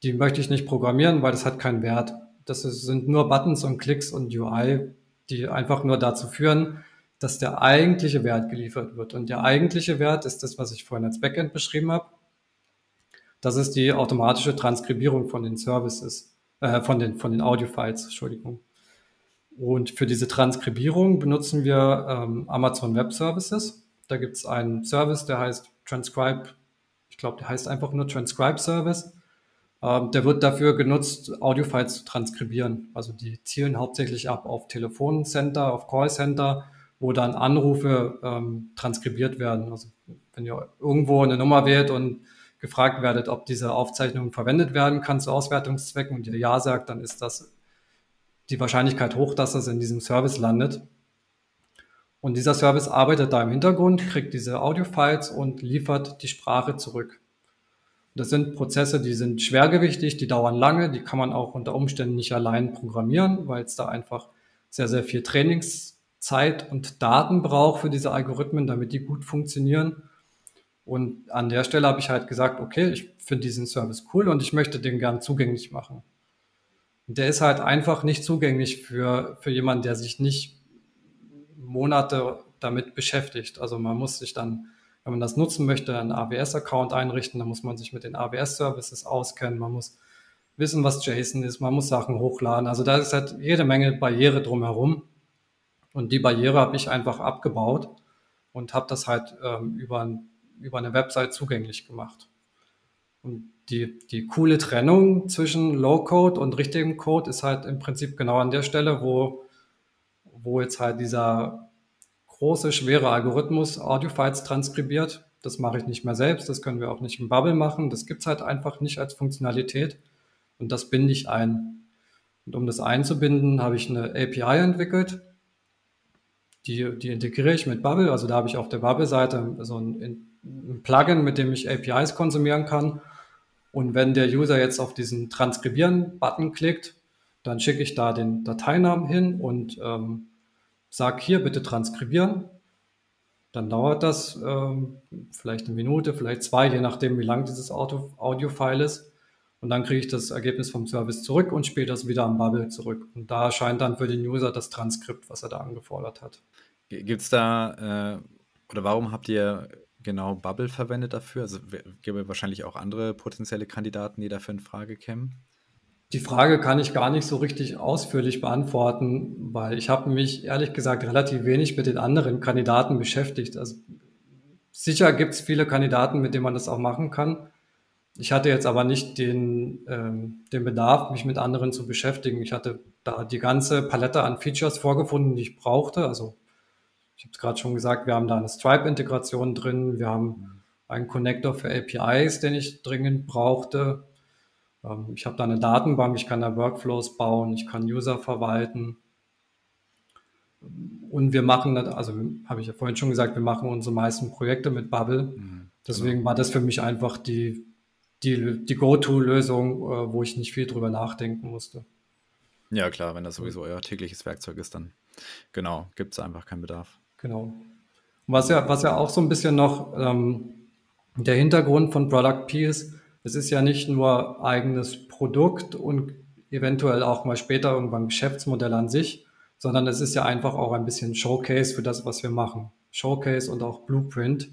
Die möchte ich nicht programmieren, weil das hat keinen Wert. Das sind nur Buttons und Klicks und UI, die einfach nur dazu führen, dass der eigentliche Wert geliefert wird. Und der eigentliche Wert ist das, was ich vorhin als Backend beschrieben habe. Das ist die automatische Transkribierung von den Services, äh, von den, von den Audio-Files, Entschuldigung. Und für diese Transkribierung benutzen wir ähm, Amazon Web Services. Da gibt es einen Service, der heißt Transcribe. Ich glaube, der heißt einfach nur Transcribe Service. Ähm, der wird dafür genutzt, Audiofiles zu transkribieren. Also die zielen hauptsächlich ab auf Telefoncenter, auf Callcenter, wo dann Anrufe ähm, transkribiert werden. Also wenn ihr irgendwo eine Nummer wählt und gefragt werdet, ob diese Aufzeichnung verwendet werden kann zu Auswertungszwecken und ihr Ja sagt, dann ist das die Wahrscheinlichkeit hoch, dass das in diesem Service landet. Und dieser Service arbeitet da im Hintergrund, kriegt diese Audiofiles und liefert die Sprache zurück. Das sind Prozesse, die sind schwergewichtig, die dauern lange, die kann man auch unter Umständen nicht allein programmieren, weil es da einfach sehr, sehr viel Trainingszeit und Daten braucht für diese Algorithmen, damit die gut funktionieren. Und an der Stelle habe ich halt gesagt, okay, ich finde diesen Service cool und ich möchte den gern zugänglich machen. Und der ist halt einfach nicht zugänglich für, für jemanden, der sich nicht Monate damit beschäftigt. Also man muss sich dann, wenn man das nutzen möchte, einen AWS-Account einrichten, dann muss man sich mit den AWS-Services auskennen, man muss wissen, was JSON ist, man muss Sachen hochladen. Also da ist halt jede Menge Barriere drumherum. Und die Barriere habe ich einfach abgebaut und habe das halt ähm, über, über eine Website zugänglich gemacht. Und die, die coole Trennung zwischen Low-Code und richtigem Code ist halt im Prinzip genau an der Stelle, wo wo jetzt halt dieser große, schwere Algorithmus Audiofiles transkribiert. Das mache ich nicht mehr selbst, das können wir auch nicht im Bubble machen. Das gibt es halt einfach nicht als Funktionalität und das binde ich ein. Und um das einzubinden, habe ich eine API entwickelt. Die, die integriere ich mit Bubble. Also da habe ich auf der Bubble-Seite so ein, ein Plugin, mit dem ich APIs konsumieren kann. Und wenn der User jetzt auf diesen Transkribieren-Button klickt, dann schicke ich da den Dateinamen hin und ähm, sage hier bitte transkribieren. Dann dauert das ähm, vielleicht eine Minute, vielleicht zwei, je nachdem, wie lang dieses Audio-File ist. Und dann kriege ich das Ergebnis vom Service zurück und spiele das wieder am Bubble zurück. Und da erscheint dann für den User das Transkript, was er da angefordert hat. Gibt es da, äh, oder warum habt ihr genau Bubble verwendet dafür? Also gäbe wahrscheinlich auch andere potenzielle Kandidaten, die dafür in Frage kämen? Die Frage kann ich gar nicht so richtig ausführlich beantworten, weil ich habe mich ehrlich gesagt relativ wenig mit den anderen Kandidaten beschäftigt. Also sicher gibt es viele Kandidaten, mit denen man das auch machen kann. Ich hatte jetzt aber nicht den, ähm, den Bedarf, mich mit anderen zu beschäftigen. Ich hatte da die ganze Palette an Features vorgefunden, die ich brauchte. Also ich habe es gerade schon gesagt, wir haben da eine Stripe-Integration drin, wir haben einen Connector für APIs, den ich dringend brauchte. Ähm, ich habe da eine Datenbank, ich kann da Workflows bauen, ich kann User verwalten. Und wir machen, also habe ich ja vorhin schon gesagt, wir machen unsere meisten Projekte mit Bubble. Mhm, Deswegen genau. war das für mich einfach die, die, die Go-To-Lösung, äh, wo ich nicht viel drüber nachdenken musste. Ja, klar, wenn das sowieso euer tägliches Werkzeug ist, dann genau, gibt es einfach keinen Bedarf. Genau. Was ja, was ja auch so ein bisschen noch ähm, der Hintergrund von Product P ist, es ist ja nicht nur eigenes Produkt und eventuell auch mal später irgendwann Geschäftsmodell an sich, sondern es ist ja einfach auch ein bisschen Showcase für das, was wir machen. Showcase und auch Blueprint,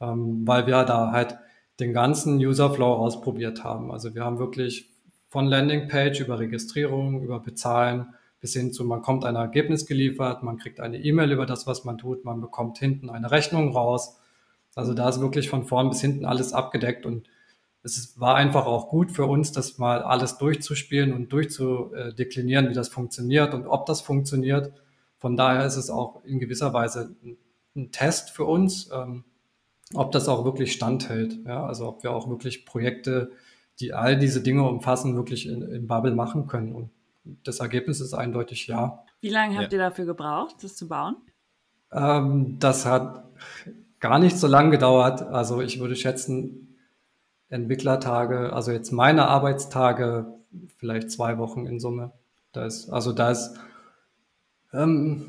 ähm, weil wir da halt den ganzen User-Flow ausprobiert haben. Also wir haben wirklich von Landingpage über Registrierung, über Bezahlen bis hin zu, man kommt ein Ergebnis geliefert, man kriegt eine E-Mail über das, was man tut, man bekommt hinten eine Rechnung raus. Also da ist wirklich von vorn bis hinten alles abgedeckt und es war einfach auch gut für uns, das mal alles durchzuspielen und durchzudeklinieren, wie das funktioniert und ob das funktioniert. Von daher ist es auch in gewisser Weise ein Test für uns, ähm, ob das auch wirklich standhält. Ja? Also ob wir auch wirklich Projekte, die all diese Dinge umfassen, wirklich in, in Bubble machen können. Und das Ergebnis ist eindeutig ja. Wie lange habt ja. ihr dafür gebraucht, das zu bauen? Ähm, das hat gar nicht so lange gedauert. Also ich würde schätzen, Entwicklertage, also jetzt meine Arbeitstage, vielleicht zwei Wochen in Summe. Da ist, also da ist,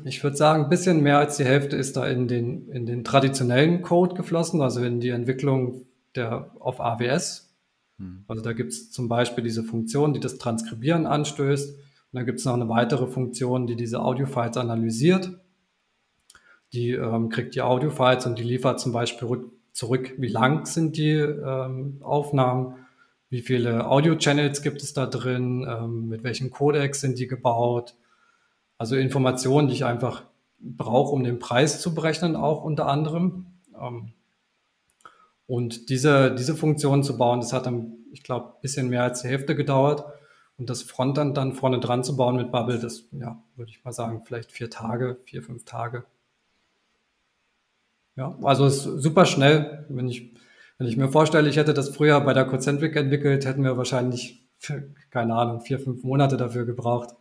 ich würde sagen, ein bisschen mehr als die Hälfte ist da in den, in den traditionellen Code geflossen, also in die Entwicklung der auf AWS. Hm. Also da gibt es zum Beispiel diese Funktion, die das Transkribieren anstößt. Und dann gibt es noch eine weitere Funktion, die diese Audiofiles analysiert. Die ähm, kriegt die Audiofiles und die liefert zum Beispiel zurück, wie lang sind die ähm, Aufnahmen, wie viele Audio-Channels gibt es da drin, ähm, mit welchem Codex sind die gebaut. Also Informationen, die ich einfach brauche, um den Preis zu berechnen, auch unter anderem. Ähm, und diese, diese Funktion zu bauen, das hat dann ich glaube, ein bisschen mehr als die Hälfte gedauert. Und das Frontend dann vorne dran zu bauen mit Bubble, das, ja, würde ich mal sagen, vielleicht vier Tage, vier, fünf Tage. Ja, also es ist super schnell. Wenn ich, wenn ich mir vorstelle, ich hätte das früher bei der Cocentric entwickelt, hätten wir wahrscheinlich, keine Ahnung, vier, fünf Monate dafür gebraucht.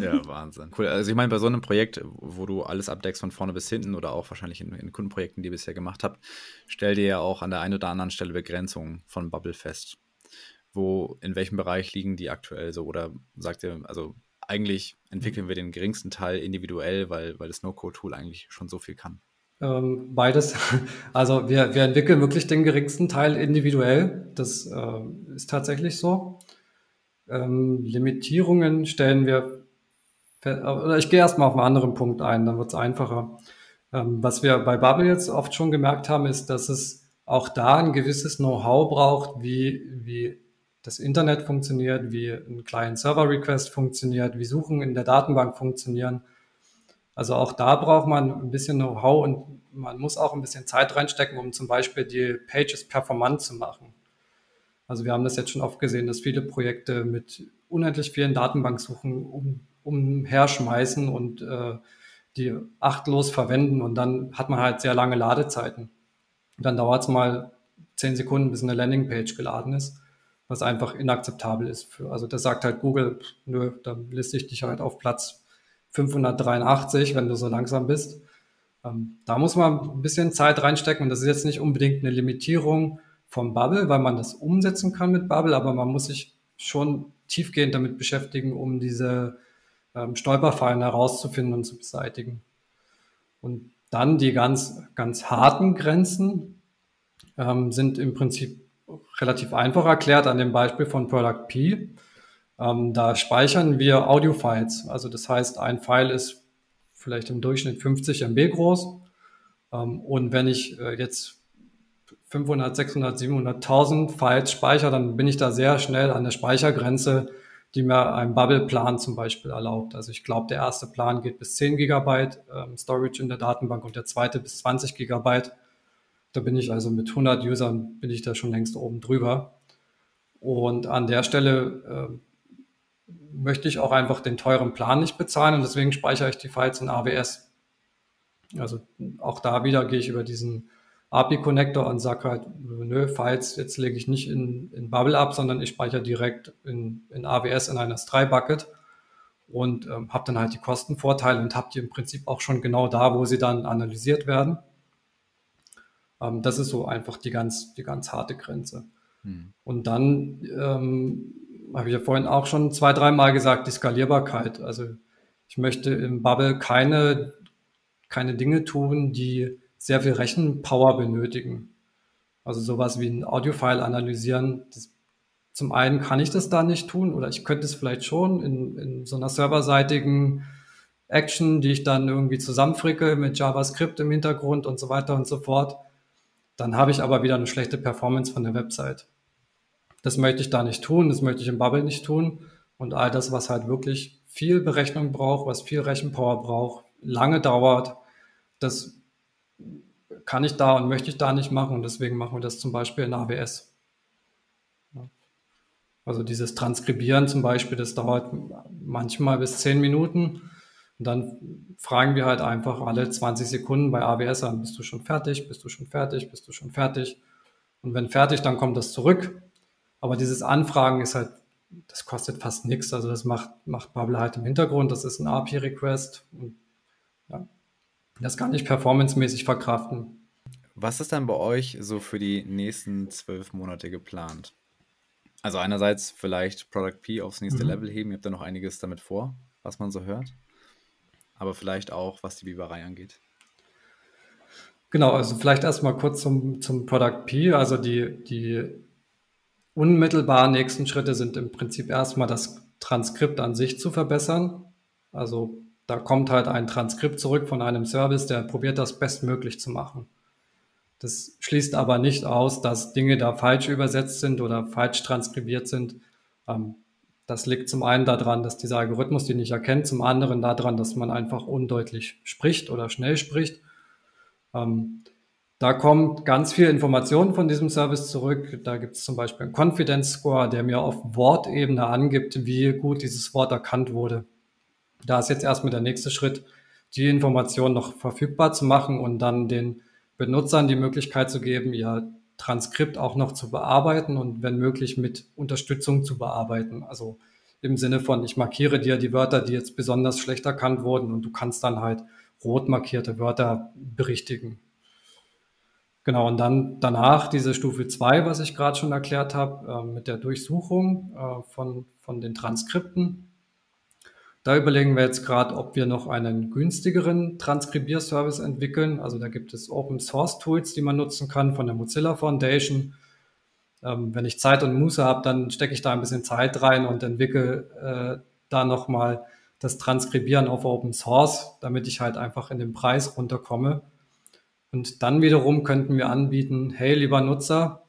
Ja, Wahnsinn. Cool. Also ich meine, bei so einem Projekt, wo du alles abdeckst von vorne bis hinten oder auch wahrscheinlich in, in Kundenprojekten, die ihr bisher gemacht habt, stell dir ja auch an der einen oder anderen Stelle Begrenzungen von Bubble fest. Wo, in welchem Bereich liegen die aktuell so? Oder sagt ihr, also eigentlich entwickeln wir den geringsten Teil individuell, weil, weil das No-Code-Tool eigentlich schon so viel kann? Ähm, beides. (laughs) Also wir, wir entwickeln wirklich den geringsten Teil individuell. Das äh, ist tatsächlich so. Ähm, Limitierungen stellen wir, oder ich gehe erstmal auf einen anderen Punkt ein, dann wird es einfacher. Ähm, was wir bei Bubble jetzt oft schon gemerkt haben, ist, dass es auch da ein gewisses Know-how braucht, wie, wie das Internet funktioniert, wie ein Client-Server-Request funktioniert, wie Suchen in der Datenbank funktionieren. Also auch da braucht man ein bisschen Know-how und man muss auch ein bisschen Zeit reinstecken, um zum Beispiel die Pages performant zu machen. Also wir haben das jetzt schon oft gesehen, dass viele Projekte mit unendlich vielen Datenbanksuchen um, umherschmeißen und äh, die achtlos verwenden und dann hat man halt sehr lange Ladezeiten. Und dann dauert es mal zehn Sekunden, bis eine Landingpage geladen ist, was einfach inakzeptabel ist. Für, also das sagt halt Google, nö, dann liste ich dich halt auf Platz 583, wenn du so langsam bist. Ähm, da muss man ein bisschen Zeit reinstecken und das ist jetzt nicht unbedingt eine Limitierung vom Bubble, weil man das umsetzen kann mit Bubble, aber man muss sich schon tiefgehend damit beschäftigen, um diese ähm, Stolperfallen herauszufinden und zu beseitigen. Und dann die ganz, ganz harten Grenzen ähm, sind im Prinzip relativ einfach erklärt an dem Beispiel von Product P. Ähm, da speichern wir Audio-Files. Also das heißt, ein File ist vielleicht im Durchschnitt 50 MB groß. Ähm, und wenn ich äh, jetzt 500, 600, 700.000 Files speichere, dann bin ich da sehr schnell an der Speichergrenze, die mir ein Bubble-Plan zum Beispiel erlaubt. Also ich glaube, der erste Plan geht bis 10 Gigabyte ähm, Storage in der Datenbank und der zweite bis 20 Gigabyte. Da bin ich also mit 100 Usern bin ich da schon längst oben drüber. Und an der Stelle äh, möchte ich auch einfach den teuren Plan nicht bezahlen und deswegen speichere ich die Files in AWS. Also auch da wieder gehe ich über diesen API-Connector und sage halt, nö, Files, jetzt lege ich nicht in, in Bubble ab, sondern ich speichere direkt in, in AWS in einer S3-Bucket und ähm, habe dann halt die Kostenvorteile und habe die im Prinzip auch schon genau da, wo sie dann analysiert werden. Ähm, das ist so einfach die ganz, die ganz harte Grenze. Hm. Und dann ähm, habe ich ja vorhin auch schon zwei, dreimal gesagt, die Skalierbarkeit. Also ich möchte im Bubble keine, keine Dinge tun, die sehr viel Rechenpower benötigen. Also sowas wie ein Audiofile analysieren. Das, zum einen kann ich das da nicht tun oder ich könnte es vielleicht schon in, in so einer serverseitigen Action, die ich dann irgendwie zusammenfricke mit JavaScript im Hintergrund und so weiter und so fort. Dann habe ich aber wieder eine schlechte Performance von der Website. Das möchte ich da nicht tun, das möchte ich im Bubble nicht tun. Und all das, was halt wirklich viel Berechnung braucht, was viel Rechenpower braucht, lange dauert, das kann ich da und möchte ich da nicht machen und deswegen machen wir das zum Beispiel in AWS. Also dieses Transkribieren zum Beispiel, das dauert manchmal bis zehn Minuten. Und dann fragen wir halt einfach alle 20 Sekunden bei AWS an, bist du schon fertig, bist du schon fertig, bist du schon fertig? Und wenn fertig, dann kommt das zurück. Aber dieses Anfragen ist halt, das kostet fast nichts, also das macht, macht Bubble halt im Hintergrund, das ist ein API-Request ja, das kann ich performancemäßig verkraften. Was ist dann bei euch so für die nächsten zwölf Monate geplant? Also einerseits vielleicht Product P aufs nächste mhm. Level heben, ihr habt da noch einiges damit vor, was man so hört. Aber vielleicht auch, was die Biberei angeht. Genau, also vielleicht erstmal kurz zum, zum Product P. Also die, die unmittelbar nächsten Schritte sind im Prinzip erstmal das Transkript an sich zu verbessern. Also da kommt halt ein Transkript zurück von einem Service, der probiert das bestmöglich zu machen. Das schließt aber nicht aus, dass Dinge da falsch übersetzt sind oder falsch transkribiert sind. Ähm, das liegt zum einen daran, dass dieser Algorithmus die nicht erkennt, zum anderen daran, dass man einfach undeutlich spricht oder schnell spricht. Ähm, Da kommt ganz viel Information von diesem Service zurück. Da gibt es zum Beispiel einen Confidence Score, der mir auf Wortebene angibt, wie gut dieses Wort erkannt wurde. Da ist jetzt erstmal der nächste Schritt, die Information noch verfügbar zu machen und dann den Benutzern die Möglichkeit zu geben, ihr Transkript auch noch zu bearbeiten und wenn möglich mit Unterstützung zu bearbeiten. Also im Sinne von, ich markiere dir die Wörter, die jetzt besonders schlecht erkannt wurden und du kannst dann halt rot markierte Wörter berichtigen. Genau, und dann danach diese Stufe 2, was ich gerade schon erklärt habe, äh, mit der Durchsuchung äh, von, von den Transkripten. Da überlegen wir jetzt gerade, ob wir noch einen günstigeren Transkribierservice entwickeln. Also da gibt es Open Source Tools, die man nutzen kann von der Mozilla Foundation. Ähm, wenn ich Zeit und Muße habe, dann stecke ich da ein bisschen Zeit rein und entwickle äh, da nochmal das Transkribieren auf Open Source, damit ich halt einfach in den Preis runterkomme. Und dann wiederum könnten wir anbieten, hey, lieber Nutzer,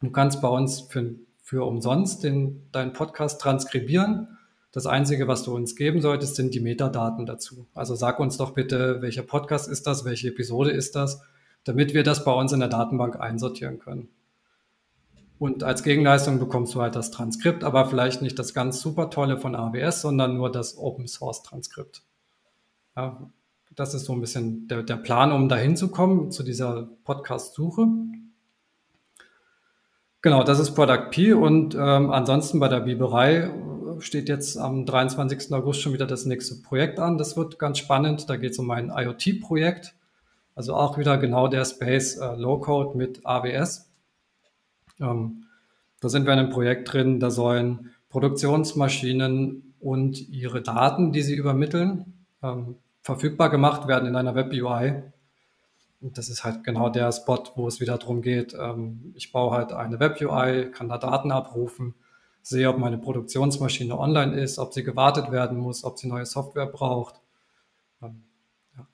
du kannst bei uns für, für umsonst den, deinen Podcast transkribieren. Das Einzige, was du uns geben solltest, sind die Metadaten dazu. Also sag uns doch bitte, welcher Podcast ist das, welche Episode ist das, damit wir das bei uns in der Datenbank einsortieren können. Und als Gegenleistung bekommst du halt das Transkript, aber vielleicht nicht das ganz super tolle von AWS, sondern nur das Open Source Transkript. Ja, das ist so ein bisschen der, der Plan, um dahin zu kommen, zu dieser Podcast-Suche. Genau, das ist Product P und ähm, ansonsten bei der Biberei steht jetzt am 23. August schon wieder das nächste Projekt an. Das wird ganz spannend. Da geht es um ein IoT-Projekt. Also auch wieder genau der Space äh, Low-Code mit AWS. Ähm, da sind wir in einem Projekt drin, da sollen Produktionsmaschinen und ihre Daten, die sie übermitteln, ähm, verfügbar gemacht werden in einer Web-UI. Und das ist halt genau der Spot, wo es wieder darum geht, ähm, ich baue halt eine Web-UI, kann da Daten abrufen, sehe, ob meine Produktionsmaschine online ist, ob sie gewartet werden muss, ob sie neue Software braucht. Ähm, ja.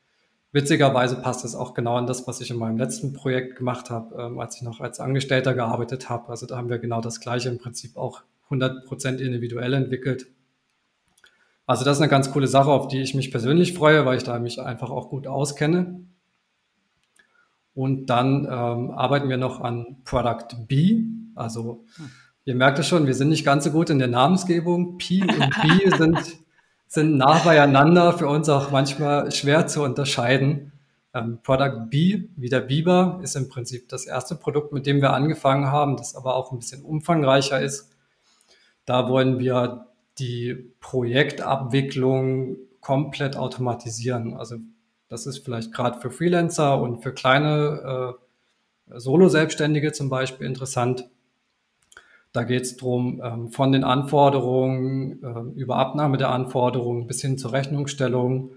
Witzigerweise passt es auch genau an das, was ich in meinem letzten Projekt gemacht habe, ähm, als ich noch als Angestellter gearbeitet habe. Also da haben wir genau das Gleiche im Prinzip auch 100% individuell entwickelt. Also das ist eine ganz coole Sache, auf die ich mich persönlich freue, weil ich da mich einfach auch gut auskenne. Und dann ähm, arbeiten wir noch an Product B. Also ihr merkt es schon, wir sind nicht ganz so gut in der Namensgebung. P und B (laughs) sind, sind nah beieinander, für uns auch manchmal schwer zu unterscheiden. Ähm, Product B, wie der Biber, ist im Prinzip das erste Produkt, mit dem wir angefangen haben, das aber auch ein bisschen umfangreicher ist. Da wollen wir die Projektabwicklung komplett automatisieren. Also das ist vielleicht gerade für Freelancer und für kleine äh, Solo-Selbstständige zum Beispiel interessant. Da geht es darum, ähm, von den Anforderungen äh, über Abnahme der Anforderungen bis hin zur Rechnungsstellung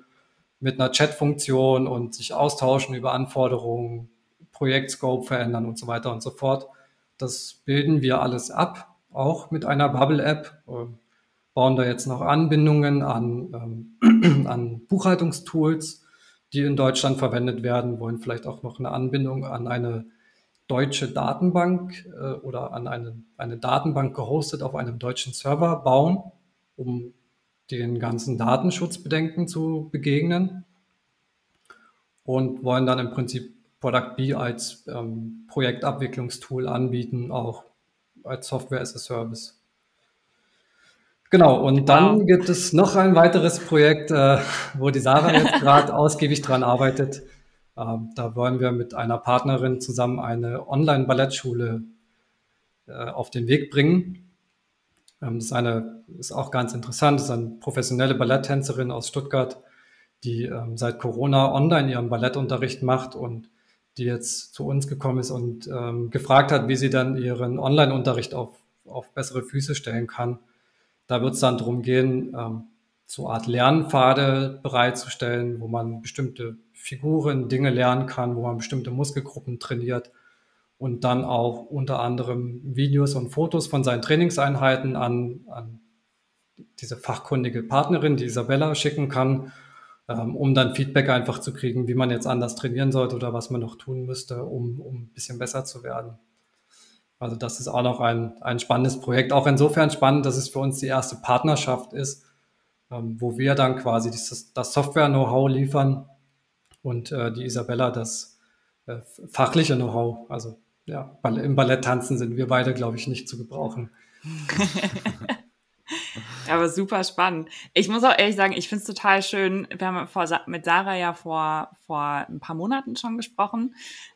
mit einer Chat-Funktion und sich austauschen über Anforderungen, Projektscope verändern und so weiter und so fort. Das bilden wir alles ab, auch mit einer Bubble-App. Äh, bauen da jetzt noch Anbindungen an, ähm, (clears throat) an Buchhaltungstools, die in Deutschland verwendet werden, wollen vielleicht auch noch eine Anbindung an eine deutsche Datenbank äh, oder an eine, eine Datenbank gehostet auf einem deutschen Server bauen, um den ganzen Datenschutzbedenken zu begegnen und wollen dann im Prinzip Product B als ähm, Projektabwicklungstool anbieten, auch als Software as a Service. Genau, und dann wow. gibt es noch ein weiteres Projekt, äh, wo die Sarah jetzt (laughs) gerade ausgiebig dran arbeitet. Ähm, da wollen wir mit einer Partnerin zusammen eine Online-Ballettschule äh, auf den Weg bringen. Ähm, das ist, eine, ist auch ganz interessant, das ist eine professionelle Balletttänzerin aus Stuttgart, die ähm, seit Corona online ihren Ballettunterricht macht und die jetzt zu uns gekommen ist und gefragt hat, wie sie dann ihren Online-Unterricht auf, auf bessere Füße stellen kann. Da wird es dann darum gehen, so Art Lernpfade bereitzustellen, wo man bestimmte Figuren, Dinge lernen kann, wo man bestimmte Muskelgruppen trainiert und dann auch unter anderem Videos und Fotos von seinen Trainingseinheiten an, an diese fachkundige Partnerin, die Isabella, schicken kann, ähm, um dann Feedback einfach zu kriegen, wie man jetzt anders trainieren sollte oder was man noch tun müsste, um, um ein bisschen besser zu werden. Also das ist auch noch ein, ein spannendes Projekt. Auch insofern spannend, dass es für uns die erste Partnerschaft ist, ähm, wo wir dann quasi dieses, das Software-Know-how liefern und äh, die Isabella das äh, fachliche Know-how. Also ja, im Balletttanzen sind wir beide, glaube ich, nicht zu gebrauchen. (laughs) Aber super spannend. Ich muss auch ehrlich sagen, ich finde es total schön. Wir haben vor, mit Sarah ja vor, vor ein paar Monaten schon gesprochen.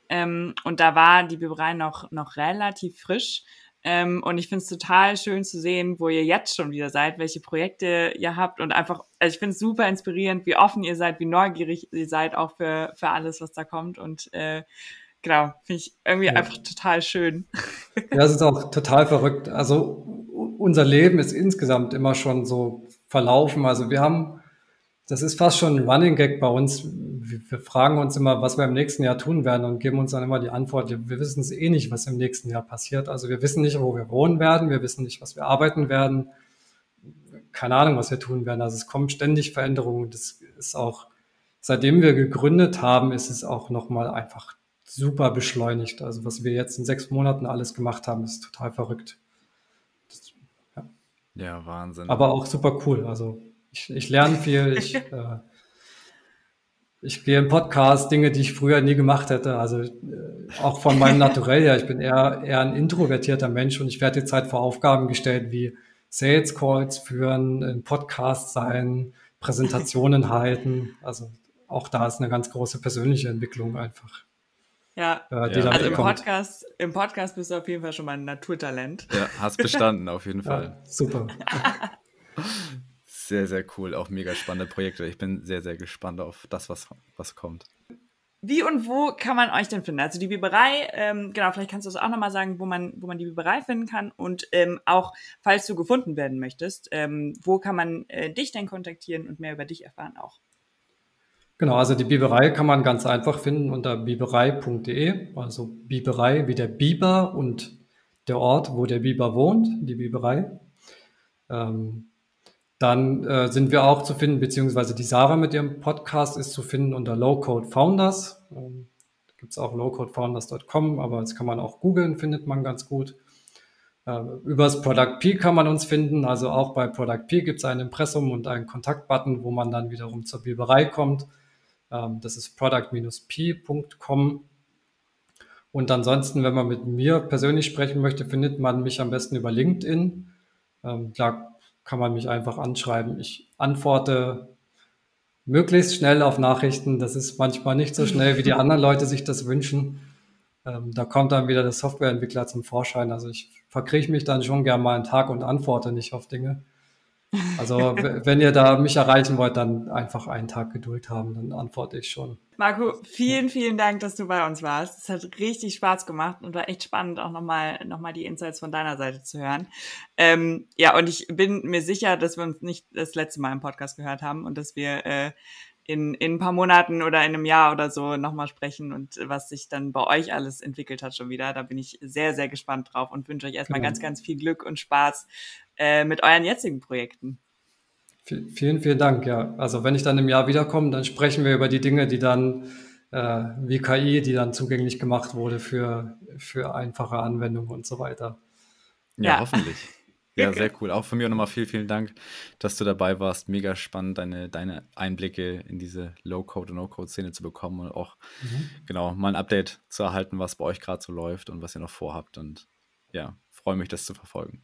Ähm, und da war die Biberei noch, noch relativ frisch. Ähm, und ich finde es total schön zu sehen, wo ihr jetzt schon wieder seid, welche Projekte ihr habt und einfach, also ich finde es super inspirierend, wie offen ihr seid, wie neugierig ihr seid auch für, für alles, was da kommt. Und äh, genau, finde ich irgendwie ja. einfach total schön. Ja, es ist auch total verrückt. Also unser Leben ist insgesamt immer schon so verlaufen. Also wir haben, das ist fast schon ein Running Gag bei uns. Wir, fragen uns immer, was wir im nächsten Jahr tun werden und geben uns dann immer die Antwort, wir wissen es eh nicht, was im nächsten Jahr passiert. Also wir wissen nicht, wo wir wohnen werden, wir wissen nicht, was wir arbeiten werden, keine Ahnung, was wir tun werden. Also es kommen ständig Veränderungen. Das ist auch, seitdem wir gegründet haben, ist es auch nochmal einfach super beschleunigt. Also was wir jetzt in sechs Monaten alles gemacht haben, ist total verrückt. Das, ja. ja. Wahnsinn. Aber auch super cool. Also ich, ich lerne viel. Ich, (laughs) äh, ich gehe im Podcast Dinge, die ich früher nie gemacht hätte. Also äh, auch von meinem (laughs) Naturell her. Ich bin eher, eher ein introvertierter Mensch und ich werde jetzt halt vor Aufgaben gestellt wie Sales Calls führen, im Podcast sein, Präsentationen (laughs) halten. Also auch da ist eine ganz große persönliche Entwicklung einfach. Ja, äh, ja. also im Podcast, im Podcast bist du auf jeden Fall schon mal ein Naturtalent. Ja, hast bestanden, auf jeden Fall. Ja, super. Sehr, sehr cool. Auch mega spannende Projekte. Ich bin sehr, sehr gespannt auf das, was, was kommt. Wie und wo kann man euch denn finden? Also die Biberei, ähm, genau, vielleicht kannst du es auch nochmal sagen, wo man, wo man die Biberei finden kann. Und ähm, auch, falls du gefunden werden möchtest, ähm, wo kann man äh, dich denn kontaktieren und mehr über dich erfahren auch? Genau, also die Biberei kann man ganz einfach finden unter biberei.de, also Biberei wie der Biber und der Ort, wo der Biber wohnt, die Biberei. Ähm, dann äh, sind wir auch zu finden, beziehungsweise die Sarah mit ihrem Podcast ist zu finden unter Low Code Founders. Ähm, da gibt es auch lowcodefounders.com, aber das kann man auch googeln, findet man ganz gut. Äh, übers Product P kann man uns finden, also auch bei Product P gibt es ein Impressum und einen Kontaktbutton, wo man dann wiederum zur Biberei kommt. Ähm, das ist product-p.com. Und ansonsten, wenn man mit mir persönlich sprechen möchte, findet man mich am besten über LinkedIn. Ähm, da kann man mich einfach anschreiben. Ich antworte möglichst schnell auf Nachrichten. Das ist manchmal nicht so schnell, wie die (laughs) anderen Leute sich das wünschen. Ähm, da kommt dann wieder der Softwareentwickler zum Vorschein. Also ich verkriege mich dann schon gern mal einen Tag und antworte nicht auf Dinge. Also wenn ihr da mich erreichen wollt, dann einfach einen Tag Geduld haben, dann antworte ich schon. Marco, vielen, vielen Dank, dass du bei uns warst. Es hat richtig Spaß gemacht und war echt spannend, auch nochmal noch mal die Insights von deiner Seite zu hören. Ähm, ja, und ich bin mir sicher, dass wir uns nicht das letzte Mal im Podcast gehört haben und dass wir äh, in, in ein paar Monaten oder in einem Jahr oder so nochmal sprechen und was sich dann bei euch alles entwickelt hat schon wieder. Da bin ich sehr, sehr gespannt drauf und wünsche euch erstmal genau. ganz, ganz viel Glück und Spaß äh, mit euren jetzigen Projekten. Vielen, vielen Dank. Ja, also wenn ich dann im Jahr wiederkomme, dann sprechen wir über die Dinge, die dann äh, wie KI, die dann zugänglich gemacht wurde für, für einfache Anwendungen und so weiter. Ja, ja. hoffentlich. (laughs) Ja, sehr cool. Auch von mir nochmal vielen, vielen Dank, dass du dabei warst. Mega spannend, deine, deine Einblicke in diese Low-Code- und No-Code-Szene zu bekommen und auch mhm. genau mal ein Update zu erhalten, was bei euch gerade so läuft und was ihr noch vorhabt. Und ja, freue mich, das zu verfolgen.